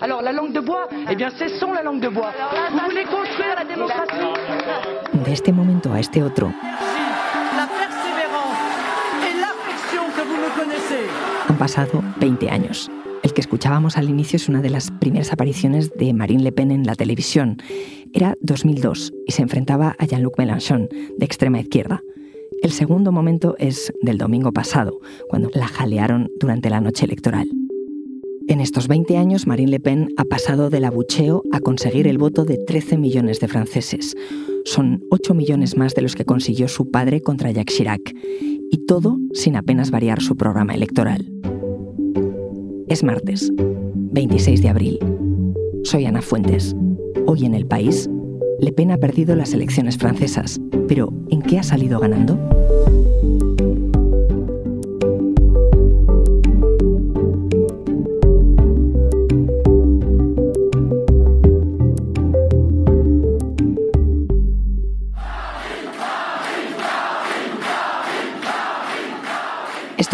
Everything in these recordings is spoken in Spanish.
Alors la langue de bois, eh bien cessons la langue de bois. Vous voulez construire la démocratie De este momento a este otro, La persévérance et l'affection que vous me connaissez. han pasado 20 años. El que escuchábamos al inicio es una de las primeras apariciones de Marine Le Pen en la televisión. Era 2002 y se enfrentaba a Jean-Luc Mélenchon, de extrema izquierda. El segundo momento es del domingo pasado, cuando la jalearon durante la noche electoral. En estos 20 años, Marine Le Pen ha pasado del abucheo a conseguir el voto de 13 millones de franceses. Son 8 millones más de los que consiguió su padre contra Jacques Chirac. Y todo sin apenas variar su programa electoral. Es martes, 26 de abril. Soy Ana Fuentes. Hoy en el país, Le Pen ha perdido las elecciones francesas, pero ¿en qué ha salido ganando?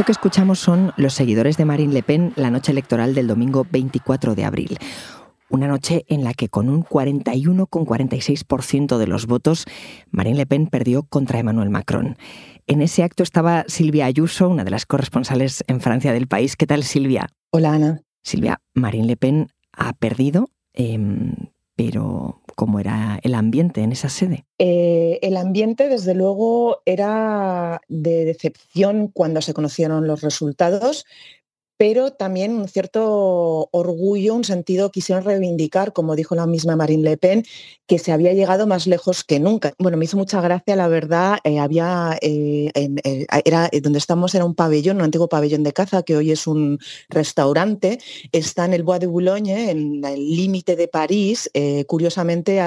Esto que escuchamos son los seguidores de Marine Le Pen la noche electoral del domingo 24 de abril. Una noche en la que con un 41,46% de los votos, Marine Le Pen perdió contra Emmanuel Macron. En ese acto estaba Silvia Ayuso, una de las corresponsales en Francia del país. ¿Qué tal, Silvia? Hola, Ana. Silvia, Marine Le Pen ha perdido, em, pero ¿cómo era el ambiente en esa sede? Eh, el ambiente, desde luego, era de decepción cuando se conocieron los resultados, pero también un cierto orgullo, un sentido, quisieron reivindicar, como dijo la misma Marine Le Pen, que se había llegado más lejos que nunca. Bueno, me hizo mucha gracia, la verdad, eh, había, eh, eh, era, donde estamos era un pabellón, un antiguo pabellón de caza, que hoy es un restaurante, está en el Bois de Boulogne, en el límite de París, curiosamente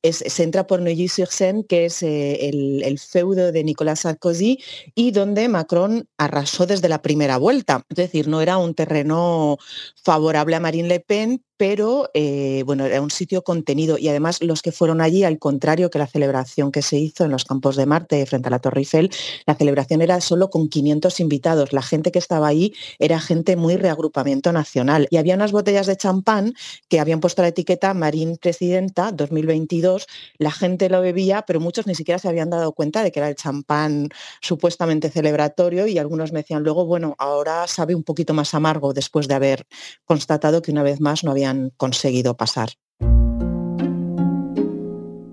se entra por Neuilly-sur-Seine, que es el, el feudo de Nicolas Sarkozy, y donde Macron arrasó desde la primera vuelta. Es decir, no era un terreno favorable a Marine Le Pen, pero eh, bueno, era un sitio contenido y además los que fueron allí, al contrario que la celebración que se hizo en los Campos de Marte frente a la Torre Eiffel, la celebración era solo con 500 invitados. La gente que estaba ahí era gente muy reagrupamiento nacional y había unas botellas de champán que habían puesto la etiqueta Marín Presidenta 2022. La gente lo bebía, pero muchos ni siquiera se habían dado cuenta de que era el champán supuestamente celebratorio y algunos me decían luego, bueno, ahora sabe un poquito más amargo después de haber constatado que una vez más no habían conseguido pasar.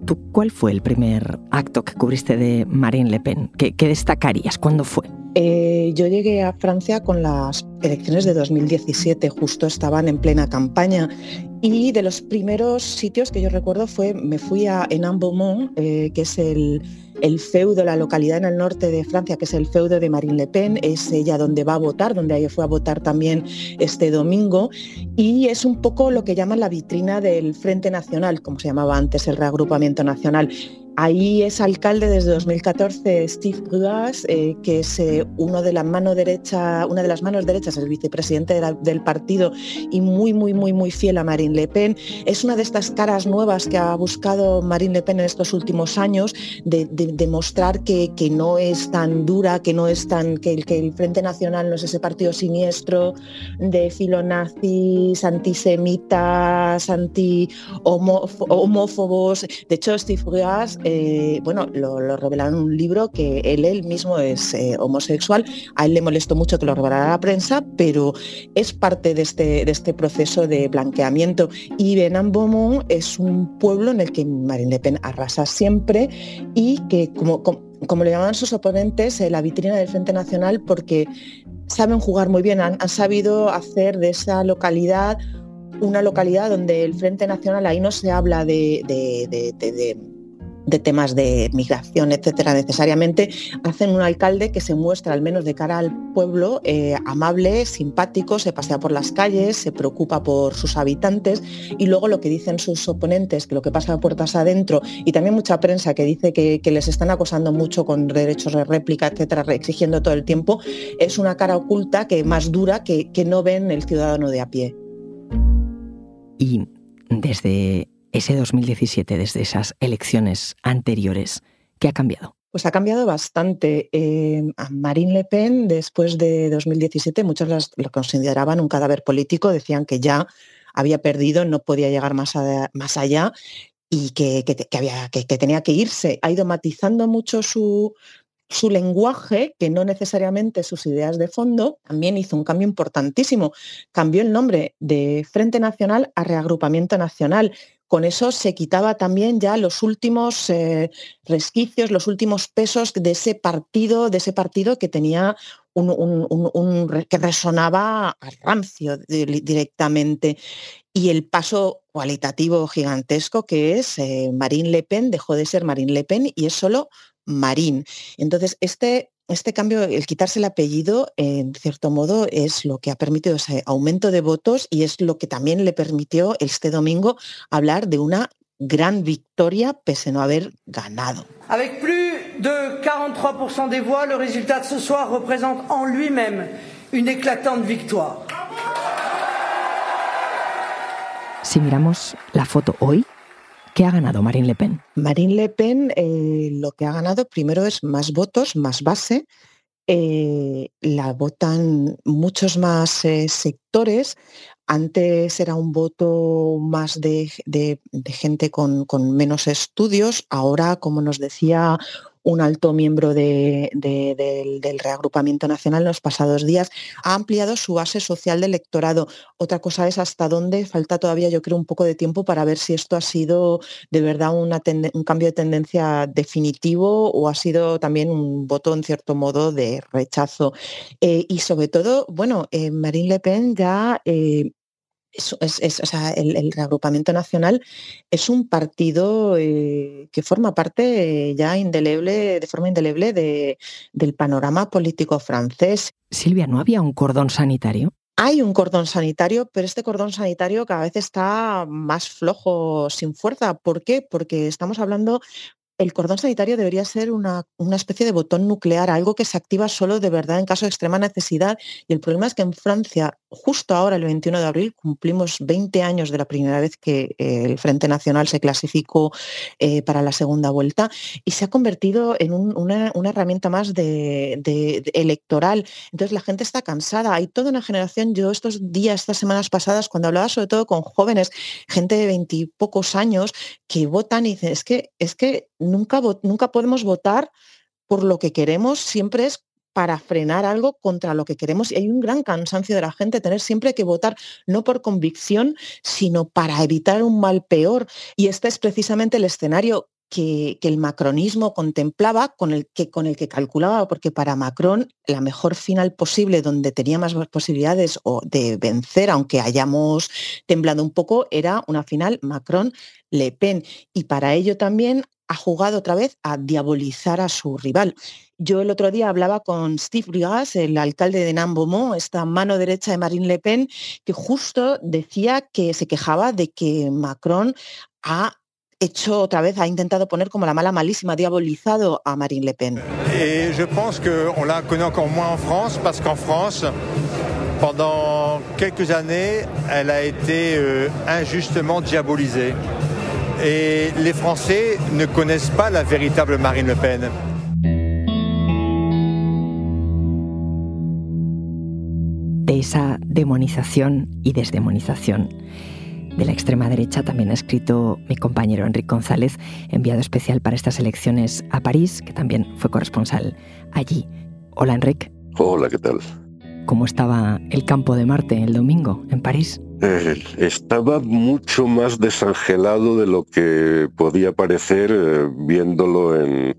¿Tú cuál fue el primer acto que cubriste de Marine Le Pen? ¿Qué, qué destacarías? ¿Cuándo fue? Eh, yo llegué a Francia con las elecciones de 2017, justo estaban en plena campaña y de los primeros sitios que yo recuerdo fue, me fui a Enan-Beaumont, eh, que es el, el feudo, la localidad en el norte de Francia, que es el feudo de Marine Le Pen, es ella donde va a votar, donde ella fue a votar también este domingo, y es un poco lo que llaman la vitrina del Frente Nacional, como se llamaba antes el reagrupamiento nacional. Ahí es alcalde desde 2014 Steve Bruas, eh, que es eh, uno de la mano derecha, una de las manos derechas, el vicepresidente del partido y muy, muy, muy, muy fiel a Marine Le Pen. Es una de estas caras nuevas que ha buscado Marine Le Pen en estos últimos años de, de- de mostrar que, que no es tan dura, que no es tan, que que el Frente Nacional no es ese partido siniestro de filonazis, antisemitas, anti homófobos. De hecho, Steve Bruas, eh, bueno, lo, lo revelaron en un libro que él, él mismo es eh, homosexual. A él le molestó mucho que lo revelara la prensa, pero es parte de este, de este proceso de blanqueamiento. Y Benin-Beaumont es un pueblo en el que Marine Le Pen arrasa siempre y que, como, como, como le llamaban sus oponentes, eh, la vitrina del Frente Nacional, porque saben jugar muy bien, han, sabido hacer de esa localidad una localidad donde el Frente Nacional ahí no se habla de, de temas de migración, etcétera, necesariamente, hacen un alcalde que se muestra, al menos de cara al pueblo, eh, amable, simpático, se pasea por las calles, se preocupa por sus habitantes y luego lo que dicen sus oponentes, que lo que pasa a puertas adentro, y también mucha prensa que dice que, que les están acosando mucho con derechos de réplica, etcétera, exigiendo todo el tiempo, es una cara oculta que más dura que, que no ven el ciudadano de a pie. Y desde ese 2017, desde esas elecciones anteriores, ¿qué ha cambiado? Pues ha cambiado bastante. Eh, a Marine Le Pen, después de 2017, muchos lo consideraban un cadáver político, decían que ya había perdido, no podía llegar más, más allá y que, que, tenía que irse. Ha ido matizando mucho su, su lenguaje, que no necesariamente sus ideas de fondo, también hizo un cambio importantísimo. Cambió el nombre de Frente Nacional a Reagrupamiento Nacional. Con eso se quitaba también ya los últimos eh, resquicios, los últimos pesos de ese partido, de ese partido que tenía un, que resonaba a rancio directamente. Y el paso cualitativo gigantesco que es eh, Marine Le Pen dejó de ser Marine Le Pen y es solo Marín. Entonces, este, este cambio, el quitarse el apellido, en cierto modo, es lo que ha permitido ese aumento de votos y es lo que también le permitió este domingo hablar de una gran victoria pese a no haber ganado. Avec plus de 43% des voix, le résultat de ce soir représente en lui-même une éclatante victoire. Si miramos la foto hoy, ¿Qué ha ganado Marine Le Pen? Marine Le Pen eh, lo que ha ganado primero es más votos, más base. Eh, la votan muchos más eh, sectores. Antes era un voto más de, gente con, con, menos estudios. Ahora, como nos decía un alto miembro del, reagrupamiento nacional en los pasados días, ha ampliado su base social de electorado. Otra cosa es hasta dónde falta todavía, yo creo, un poco de tiempo para ver si esto ha sido de verdad un cambio de tendencia definitivo o ha sido también un voto, en cierto modo, de rechazo. Eh, y sobre todo, bueno, eh, Marine Le Pen ya eh, el, reagrupamiento nacional es un partido eh, que forma parte ya indeleble, de forma indeleble del panorama político francés. Silvia, ¿no había un cordón sanitario? Hay un cordón sanitario, pero este cordón sanitario cada vez está más flojo, sin fuerza. ¿Por qué? Porque estamos hablando el cordón sanitario debería ser una, especie de botón nuclear, algo que se activa solo de verdad en caso de extrema necesidad. Y el problema es que en Francia, justo ahora, el 21 de abril, cumplimos 20 años de la primera vez que eh, el Frente Nacional se clasificó eh, para la segunda vuelta y se ha convertido en una, herramienta más de, electoral. Entonces la gente está cansada. Hay toda una generación, yo estos días, estas semanas pasadas, cuando hablaba sobre todo con jóvenes, gente de veintipocos años, que votan y dicen, es que, es que nunca, nunca podemos votar por lo que queremos, siempre es para frenar algo contra lo que queremos. Y hay un gran cansancio de la gente tener siempre que votar no por convicción, sino para evitar un mal peor. Y este es precisamente el escenario que, el macronismo contemplaba, con el, que, con el que calculaba, porque para Macron la mejor final posible, donde tenía más posibilidades de vencer, aunque hayamos temblado un poco, era una final Macron-Le Pen. Y para ello también ha jugado otra vez a diabolizar a su rival. Yo el otro día hablaba con Steve Brigas, el alcalde de Nambomo, esta mano derecha de Marine Le Pen, que justo decía que se quejaba de que Macron ha hecho otra vez, ha intentado poner como la mala malísima, diabolizado a Marine Le Pen. Et je pense qu'on la connaît encore moins en France, parce qu'en France, pendant quelques années, elle a été euh, injustement diabolisée. Et les Français ne connaissent pas la véritable Marine Le Pen. De esa demonización y desdemonización de la extrema derecha también ha escrito mi compañero Enrique González, enviado especial para estas elecciones a París, que también fue corresponsal allí. Hola Enrique. Hola, ¿qué tal? ¿Cómo estaba el campo de Marte el domingo en París? Eh, estaba mucho más desangelado de lo que podía parecer eh, viéndolo en,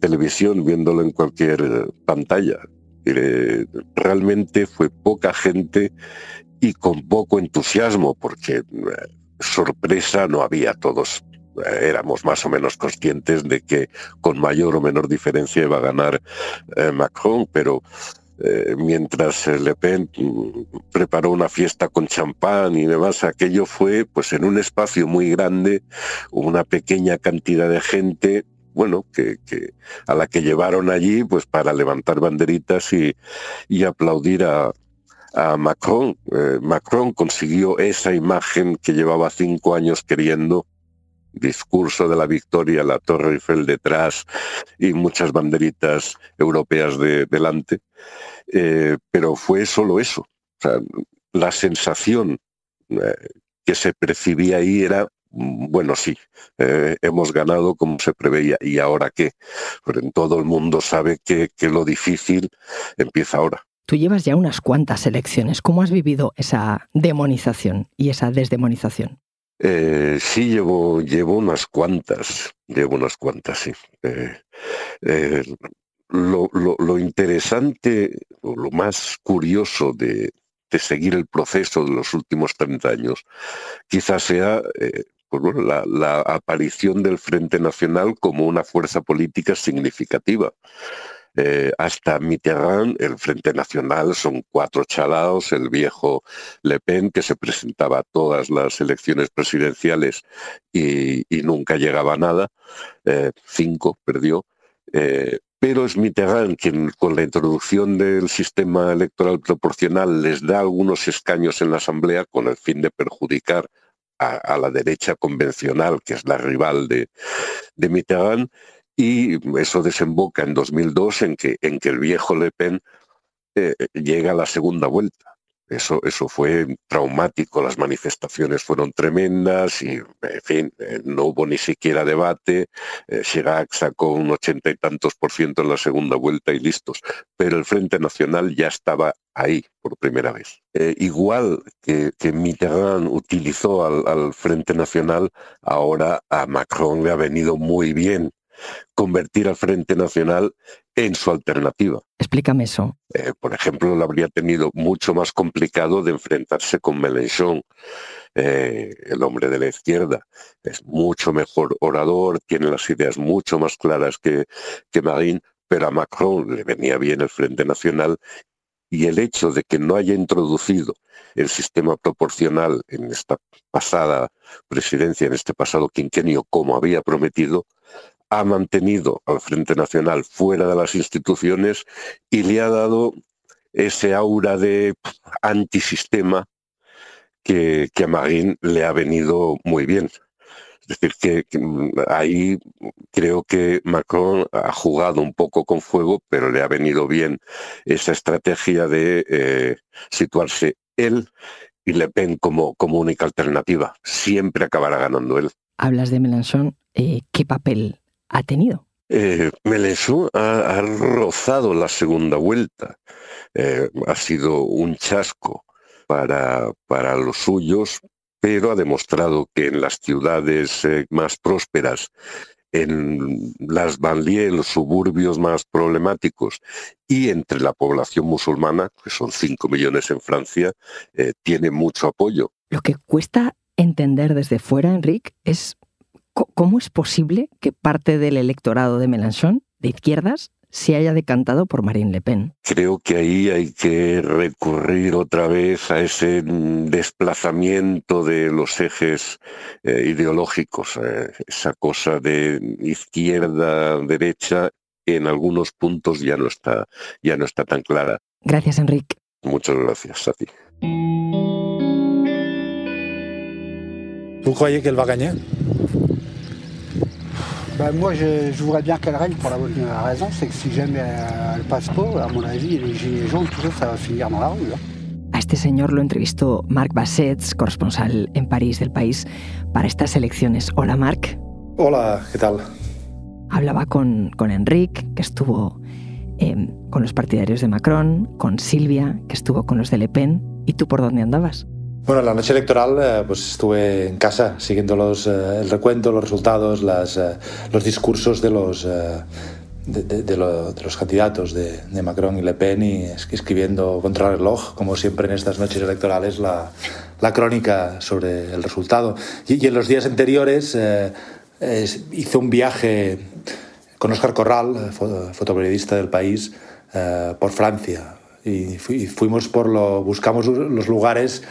televisión, viéndolo en cualquier eh, pantalla. realmente fue poca gente y con poco entusiasmo, porque sorpresa no había todos. Éramos más o menos conscientes de que con mayor o menor diferencia iba a ganar Macron, pero eh, mientras Le Pen preparó una fiesta con champán y demás, aquello fue pues en un espacio muy grande, una pequeña cantidad de gente, bueno, que, a la que llevaron allí pues para levantar banderitas y, aplaudir a, Macron. Eh, Macron consiguió esa imagen que llevaba cinco años queriendo discurso de la victoria, la Torre Eiffel detrás y muchas banderitas europeas de, delante, eh, pero fue solo eso. la sensación que se percibía ahí era bueno, sí, eh, hemos ganado como se preveía. ¿Y ahora qué? En todo el mundo sabe que, lo difícil empieza ahora. Tú llevas ya unas cuantas elecciones. ¿Cómo has vivido esa demonización y esa desdemonización? Eh, sí, llevo, llevo unas cuantas, llevo unas cuantas, sí. Eh, lo, lo, interesante, o lo más curioso de, seguir el proceso de los últimos 30 años, quizás sea pues la, aparición del Frente Nacional como una fuerza política significativa. Eh, hasta Mitterrand, el Frente Nacional son cuatro chalados, el viejo Le Pen, que se presentaba a todas las elecciones presidenciales y, nunca llegaba a nada, eh, cinco perdió, eh, pero es Mitterrand quien con la introducción del sistema electoral proporcional les da algunos escaños en la Asamblea con el fin de perjudicar a, la derecha convencional, que es la rival de, de Mitterrand, y eso desemboca en 2002 en que, en que el viejo Le Pen eh, llega a la segunda vuelta. Eso, eso fue traumático, las manifestaciones fueron tremendas y, en fin, eh, no hubo ni siquiera debate. Eh, Chirac sacó un ochenta y tantos por ciento en la segunda vuelta y listos. Pero el Frente Nacional ya estaba ahí por primera vez. Igual que, Mitterrand utilizó al Frente Nacional, ahora a Macron le ha venido muy bien convertir al Frente Nacional en su alternativa. Explícame eso. Eh, por ejemplo, lo habría tenido mucho más complicado de enfrentarse con Mélenchon, eh, el hombre de la izquierda. Es mucho mejor orador, tiene las ideas mucho más claras que, que Marine, pero a Macron le venía bien el Frente Nacional y el hecho de que no haya introducido el sistema proporcional en esta pasada presidencia, en este pasado quinquenio, como había prometido, ha mantenido al Frente Nacional fuera de las instituciones y le ha dado ese aura de antisistema que, que a Marín le ha venido muy bien. Es decir, que, ahí creo que Macron ha jugado un poco con fuego, pero le ha venido bien esa estrategia de eh, situarse él y Le Pen como, como única alternativa. Siempre acabará ganando él. Hablas de Mélenchon. Eh, ¿Qué papel ha tenido? Eh, ha, rozado la segunda vuelta. Eh, ha sido un chasco para, para los suyos, pero ha demostrado que en las ciudades eh, más prósperas, en las banlieues, los suburbios más problemáticos y entre la población musulmana, que son 5 millones en Francia, eh, tiene mucho apoyo. Lo que cuesta entender desde fuera, Enrique, es ¿Cómo es posible que parte del electorado de Mélenchon, de izquierdas, se haya decantado por Marine Le Pen? Creo que ahí hay que recurrir otra vez a ese desplazamiento de los ejes eh, ideológicos, eh, esa cosa de izquierda-derecha en algunos puntos ya no está, ya no está tan clara. Gracias, Enrique. Muchas gracias a ti. ¿Tú crees que él va a ganar? Ben, moi, je, je, voudrais bien qu'elle règne pour la bonne raison, c'est que si jamais elle passe pas, à mon avis, les gilets jaunes, tout ça, ça va finir dans la rue. Hein. A este señor lo entrevistó Marc Bassets, corresponsal en París del país, para estas elecciones. Hola, Marc. Hola, ¿qué tal? Hablaba con, con Enrique, que estuvo eh, con los partidarios de Macron, con Silvia, que estuvo con los de Le Pen. ¿Y tú por dónde andabas? Bueno, la noche electoral eh, pues estuve en casa siguiendo los, eh, el recuento, los resultados, las, eh, los discursos de los, de, los candidatos de, Macron y Le Pen y escribiendo contra el reloj, como siempre en estas noches electorales, la, la crónica sobre el resultado. Y, en los días anteriores hice un viaje con Oscar Corral, fotoperiodista del país, por Francia. Y, y fuimos por lo, buscamos los lugares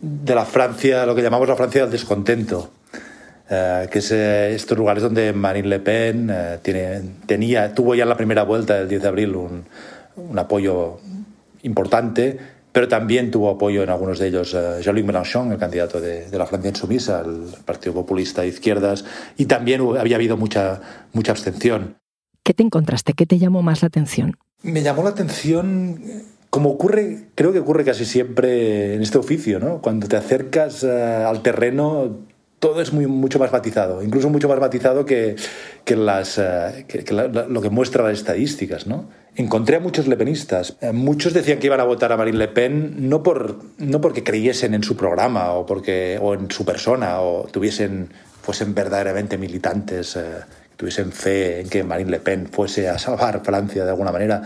de la Francia, lo que llamamos la Francia del descontento, eh, que es eh, estos lugares donde Marine Le Pen eh, tiene, tenía, tuvo ya en la primera vuelta del 10 de abril un, un apoyo importante, pero también tuvo apoyo en algunos de ellos Jean-Luc Mélenchon, el candidato de, de, la Francia insumisa, el Partido Populista de Izquierdas, y también había habido mucha, mucha abstención. ¿Qué te encontraste? ¿Qué te llamó más la atención? Me llamó la atención como ocurre, creo que ocurre casi siempre en este oficio, ¿no? Cuando te acercas eh, al terreno, todo es muy, mucho más matizado, incluso mucho más matizado que, que las, eh, que, lo que muestra las estadísticas, ¿no? Encontré a muchos lepenistas. Eh, muchos decían que iban a votar a Marine Le Pen no, por, no porque creyesen en su programa o, porque, o en su persona o tuviesen, fuesen verdaderamente militantes, tuviesen fe en que Marine Le Pen fuese a salvar Francia de alguna manera.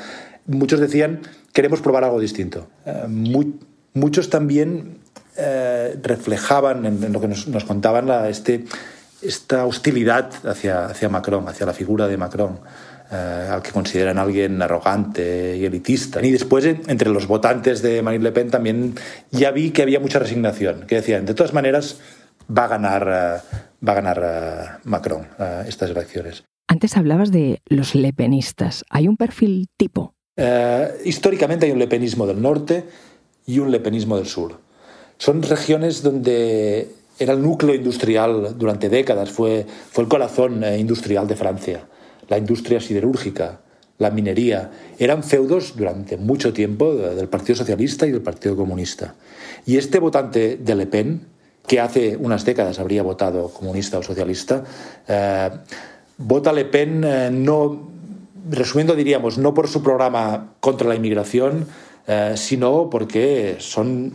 Muchos decían queremos probar algo distinto. Eh, muchos también eh, reflejaban en, lo que nos, contaban la, este, esta hostilidad hacia, hacia Macron, hacia la figura de Macron. Eh, al que consideran alguien arrogante y elitista. Y después, entre los votantes de Marine Le Pen, también ya vi que había mucha resignación, que decían, de todas maneras, va a ganar, va a ganar Macron estas elecciones. Antes hablabas de los lepenistas. ¿Hay un perfil tipo? Eh, históricamente hay un lepenismo del norte y un lepenismo del sur. Son regiones donde era el núcleo industrial durante décadas, fue, fue el corazón eh, industrial de Francia, la industria siderúrgica, la minería. Eran feudos durante mucho tiempo del Partido Socialista y del Partido Comunista. Y este votante de Le Pen, que hace unas décadas habría votado comunista o socialista, eh, vota Le Pen no resumiendo diríamos, no por su programa contra la inmigración, eh, sino porque son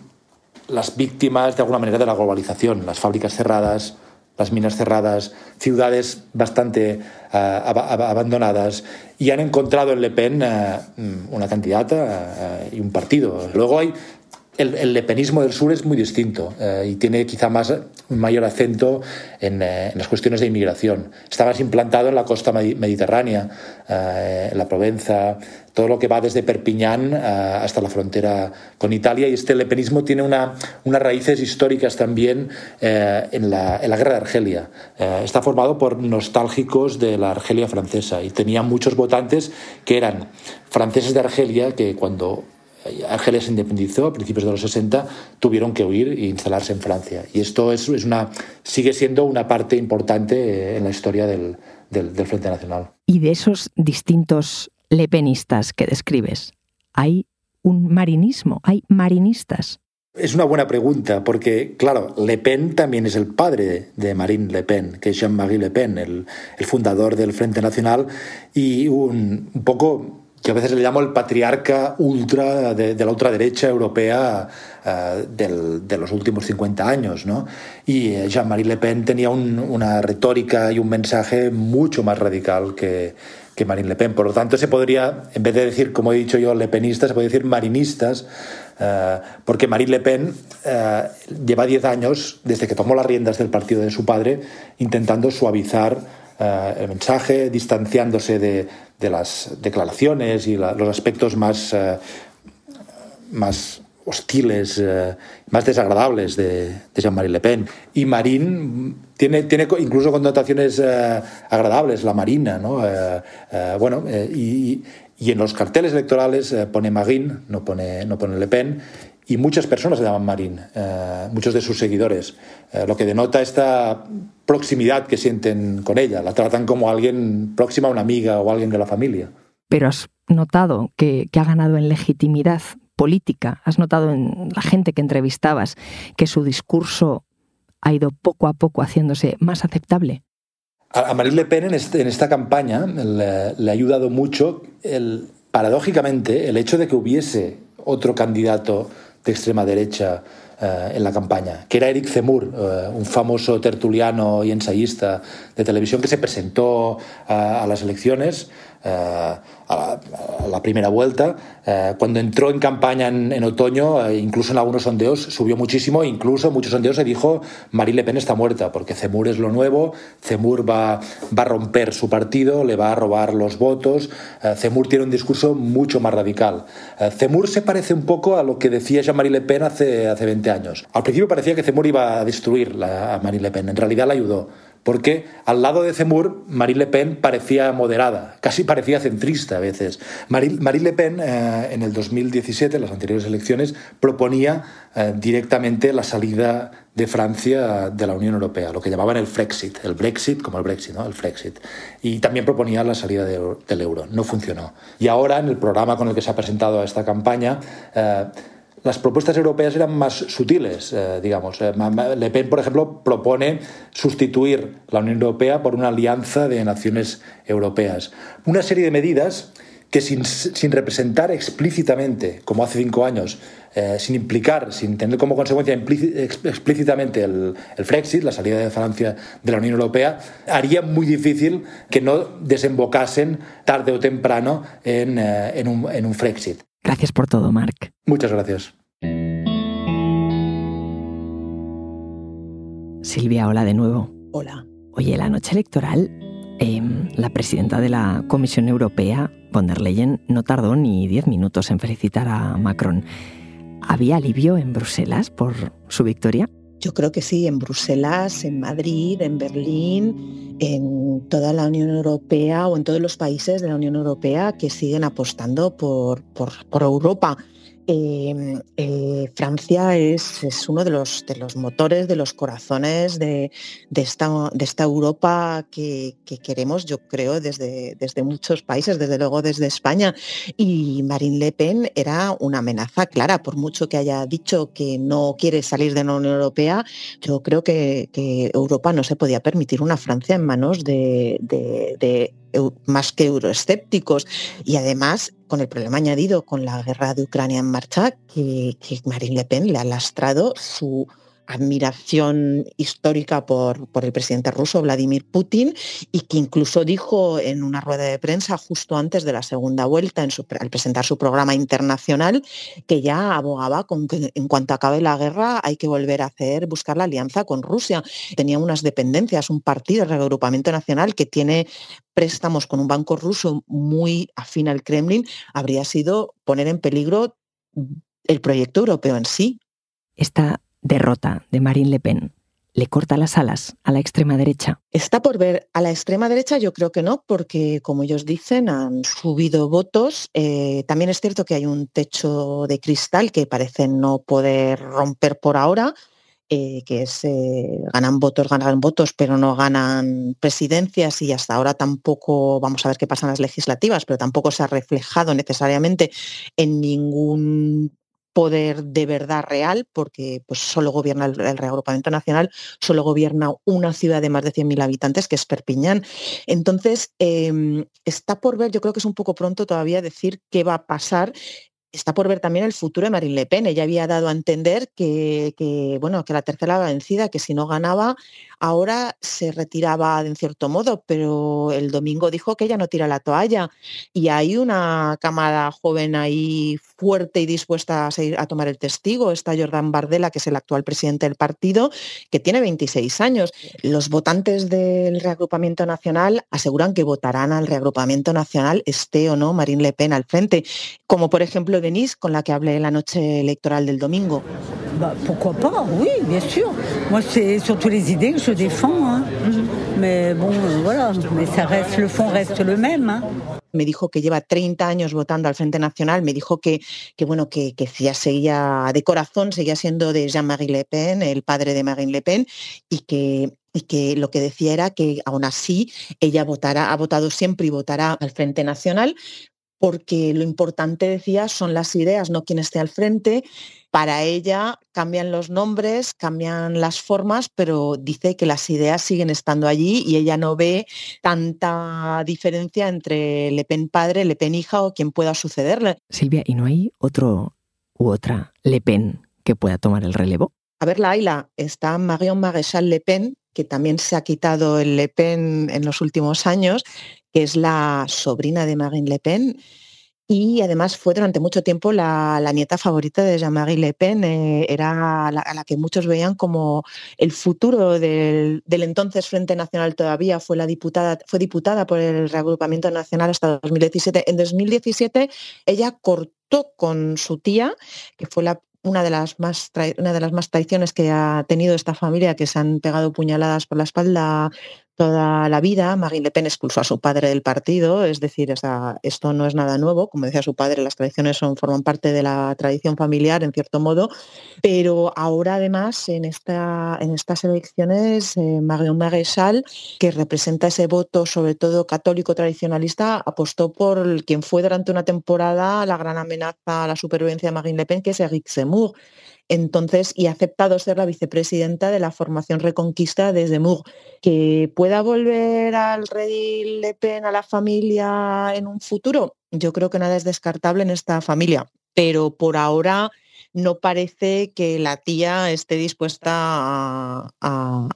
las víctimas de alguna manera de la globalización, las fábricas cerradas, las minas cerradas, ciudades bastante eh, abandonadas y han encontrado en Le Pen eh, una candidata y un partido. Luego hay el, lepenismo del sur es muy distinto eh, y tiene quizá más un mayor acento en, eh, las cuestiones de inmigración. Está más implantado en la costa mediterránea, eh, en la Provenza, todo lo que va desde Perpiñán hasta la frontera con Italia. Y este lepenismo tiene una, unas raíces históricas también en la, en, la, guerra de Argelia. está formado por nostálgicos de la Argelia francesa y tenía muchos votantes que eran franceses de Argelia que cuando Argelia se independizó a principios de los 60, tuvieron que huir e instalarse en Francia. Y esto es, es una, sigue siendo una parte importante eh, en la historia del, del, del Frente Nacional. Y de esos distintos lepenistas que describes, ¿hay un marinismo? ¿Hay marinistas? Es una buena pregunta, porque, claro, Le Pen también es el padre de Marine Le Pen, que es Jean-Marie Le Pen, el, el, fundador del Frente Nacional, y un, un poco que a veces le llamo el patriarca ultra de, la ultraderecha europea uh, del, de los últimos 50 años. ¿no? Y eh, Jean-Marie Le Pen tenía un, una retórica y un mensaje mucho más radical que, que Marine Le Pen. Por lo tanto, se podría, en vez de decir, como he dicho yo, lepenistas, se puede decir marinistas, uh, porque Marine Le Pen lleva 10 años, desde que tomó las riendas del partido de su padre, intentando suavizar el mensaje, distanciándose de, de las declaraciones y los aspectos más, uh, más hostiles, uh, más desagradables de, Jean-Marie Le Pen. Y Marine tiene, tiene incluso connotaciones uh, agradables, la Marina, ¿no? bueno, y, y, en los carteles electorales pone Marine, no pone, no pone Le Pen, y muchas personas se llaman Marín, eh, muchos de sus seguidores, eh, lo que denota esta proximidad que sienten con ella. La tratan como alguien próxima a una amiga o alguien de la familia. Pero has notado que, que ha ganado en legitimidad política, has notado en la gente que entrevistabas que su discurso ha ido poco a poco haciéndose más aceptable. A Marine Le Pen en, este, en esta campaña le, le, ha ayudado mucho, el, paradójicamente, el hecho de que hubiese otro candidato de extrema derecha eh, en la campaña, que era Eric Zemmour, eh, un famoso tertuliano y ensayista de televisión que se presentó eh, a las elecciones a la, primera vuelta. cuando entró en campaña en, otoño, incluso en algunos sondeos, subió muchísimo. Incluso en muchos sondeos se dijo Marine Le Pen está muerta, porque Zemmour es lo nuevo, Zemmour va, va a romper su partido, le va a robar los votos. Zemmour tiene un discurso mucho más radical. Zemmour se parece un poco a lo que decía Jean-Marie Le Pen hace, hace 20 años. Al principio parecía que Zemmour iba a destruir a Marine Le Pen, en realidad la ayudó porque al lado de Zemmour, Marine Le Pen parecía moderada, casi parecía centrista a veces. Marine, Le Pen eh, en el 2017, en las anteriores elecciones, proponía eh, directamente la salida de Francia de la Unión Europea, lo que llamaban el Frexit, el Brexit como el Brexit, ¿no? el Frexit. Y también proponía la salida del euro. No funcionó. Y ahora, en el programa con el que se ha presentado a esta campaña, eh, las propuestas europeas eran más sutiles, eh, digamos. Eh, Le Pen, por ejemplo, propone sustituir la Unión Europea por una alianza de naciones europeas. Una serie de medidas que sin, representar explícitamente, como hace cinco años, eh, sin implicar, sin tener como consecuencia explícitamente el, el, la salida de Francia de la Unión Europea, haría muy difícil que no desembocasen tarde o temprano en, en, un, en un. Gracias por todo, Marc. Muchas gracias. Silvia, hola de nuevo. Hola. Oye, la noche electoral, em, la presidenta de la Comisión Europea, von der Leyen, no tardó ni diez minutos en felicitar a Macron. ¿Había alivio en Bruselas por su victoria? Yo creo que sí, en Bruselas, en Madrid, en Berlín, en toda la Unión Europea o en todos los países de la Unión Europea que siguen apostando por, por, Europa. Em, eh, Francia es, uno de los, motores, de los corazones de, esta, Europa que, que, queremos, yo creo, desde, muchos países, desde luego desde España. Y Marine Le Pen era una amenaza clara, por mucho que haya dicho que no quiere salir de la Unión Europea, yo creo que, que Europa no se podía permitir una Francia en manos de, de más que euroescépticos. Y además, con el problema añadido con la guerra de Ucrania en marcha, que, Marine Le Pen le ha lastrado su admiración histórica por, por, el presidente ruso Vladimir Putin y que incluso dijo en una rueda de prensa justo antes de la segunda vuelta, al presentar su programa internacional, que ya abogaba con que en cuanto acabe la guerra hay que volver a hacer, buscar la alianza con Rusia. Tenía unas dependencias, un partido, el reagrupamiento nacional, que tiene préstamos con un banco ruso muy afín al Kremlin, habría sido poner en peligro el proyecto europeo en sí. Derrota de Marine Le Pen le corta las alas a la extrema derecha? Está por ver. A la extrema derecha yo creo que no, porque como ellos dicen, han subido votos. Eh, también es cierto que hay un techo de cristal que parece no poder romper por ahora. Eh, que es eh, ganan votos, ganan votos, pero no ganan presidencias y hasta ahora tampoco, vamos a ver qué pasa en las legislativas, pero tampoco se ha reflejado necesariamente en ningún poder de verdad real, porque pues, solo gobierna el, reagrupamiento nacional, solo gobierna una ciudad de más de 100.000 habitantes, que es Perpiñán. Entonces, em, está por ver, yo creo que es un poco pronto todavía decir qué va a pasar está por ver también el futuro de Marine Le Pen. Ella había dado a entender que, bueno, que la tercera vencida, que si no ganaba, ahora se retiraba en cierto modo, pero el domingo dijo que ella no tira la toalla. Y hay una cámara joven ahí fuerte y dispuesta a, seguir, a tomar el testigo. Está Jordan Bardella, que es el actual presidente del partido, que tiene 26 años. Los votantes del reagrupamiento nacional aseguran que votarán al reagrupamiento nacional, esté o no Marine Le Pen al frente, como por ejemplo Con la que hablé la noche electoral del domingo. Bah, pourquoi pas, oui, bien sûr. Moi, c'est surtout les idées que je défends. Hein. Mais bon, euh, voilà, mais ça reste, le fond reste le même. Hein. me dijo que lleva 30 años votando al Frente Nacional, me dijo que, que bueno, que, que ya seguía de corazón, seguía siendo de Jean-Marie Le Pen, el padre de Marine Le Pen, y que, y que lo que decía era que aún así ella votará, ha votado siempre y votará al Frente Nacional, porque lo importante, decía, son las ideas, no quien esté al frente. Para ella cambian los nombres, cambian las formas, pero dice que las ideas siguen estando allí y ella no ve tanta diferencia entre Le Pen padre, Le Pen hija o quien pueda sucederle. Silvia, ¿y no hay otro u otra Le Pen que pueda tomar el relevo? A ver, la Ayla, está Marion Maréchal Le Pen, que también se ha quitado el Le Pen en los últimos años, que es la sobrina de Marine Le Pen. Y además fue durante mucho tiempo la, nieta favorita de Jean-Marie Le Pen, eh, era la, a la que muchos veían como el futuro del, entonces Frente Nacional todavía, fue, la diputada, fue diputada por el Reagrupamiento Nacional hasta 2017. En 2017 ella cortó con su tía, que fue la una de, las más una de las más traiciones que ha tenido esta familia, que se han pegado puñaladas por la espalda toda la vida. Marine Le Pen expulsó a su padre del partido, es decir, esto no es nada nuevo. Como decía su padre, las tradiciones forman parte de la tradición familiar, en cierto modo. Pero ahora, además, en estas elecciones, eh, Marion Maréchal, que representa ese voto, sobre todo católico tradicionalista, apostó por quien fue durante una temporada la gran amenaza a la supervivencia de Marine Le Pen, que es Eric Zemmour entonces, y ha aceptado ser la vicepresidenta de la formación Reconquista desde Mour. Que pueda volver al rey Le Pen a la familia en un futuro, yo creo que nada es descartable en esta familia, pero por ahora no parece que la tía esté dispuesta a,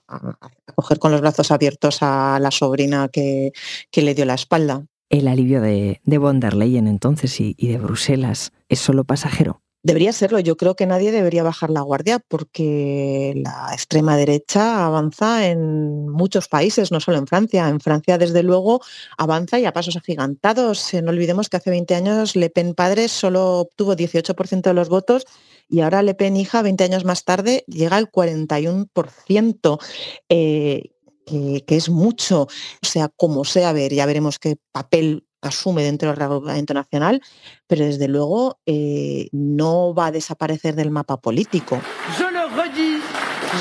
coger con los brazos abiertos a la sobrina que, le dio la espalda. El alivio de, de von der Leyen entonces y de Bruselas es solo pasajero. Debería serlo. Yo creo que nadie debería bajar la guardia porque la extrema derecha avanza en muchos países, no solo en Francia. En Francia, desde luego, avanza y a pasos agigantados. No olvidemos que hace 20 años Le Pen padre solo obtuvo 18% de los votos y ahora Le Pen hija, 20 años más tarde, llega al 41%. Eh, que, que, es mucho, o sea, como sea, a ver, ya veremos qué papel asume dentro del reglamento nacional, pero desde luego eh, no va a desaparecer del mapa político. Je le redis,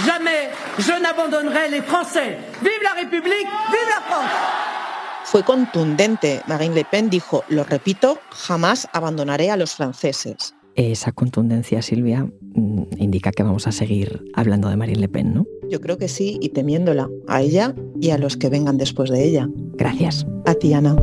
jamais je n'abandonnerai les Français. Vive la République, vive la France. Fue contundente. Marine Le Pen dijo, lo repito, jamás abandonaré a los franceses. Esa contundencia, Silvia, mm, indica que vamos a seguir hablando de Marine Le Pen, ¿no? Yo creo que sí, y temiéndola, a ella y a los que vengan después de ella. Gracias. A ti, Ana.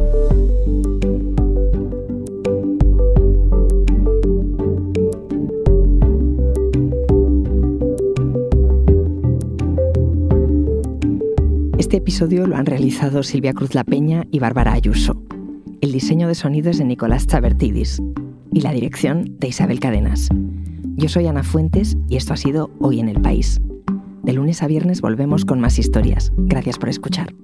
Este episodio lo han realizado Silvia Cruz La Peña y Bárbara Ayuso. El diseño de sonido es de Nicolás Chabertidis y la dirección de Isabel Cadenas. Yo soy Ana Fuentes y esto ha sido Hoy en el País. De lunes a viernes volvemos con más historias. Gracias por escuchar.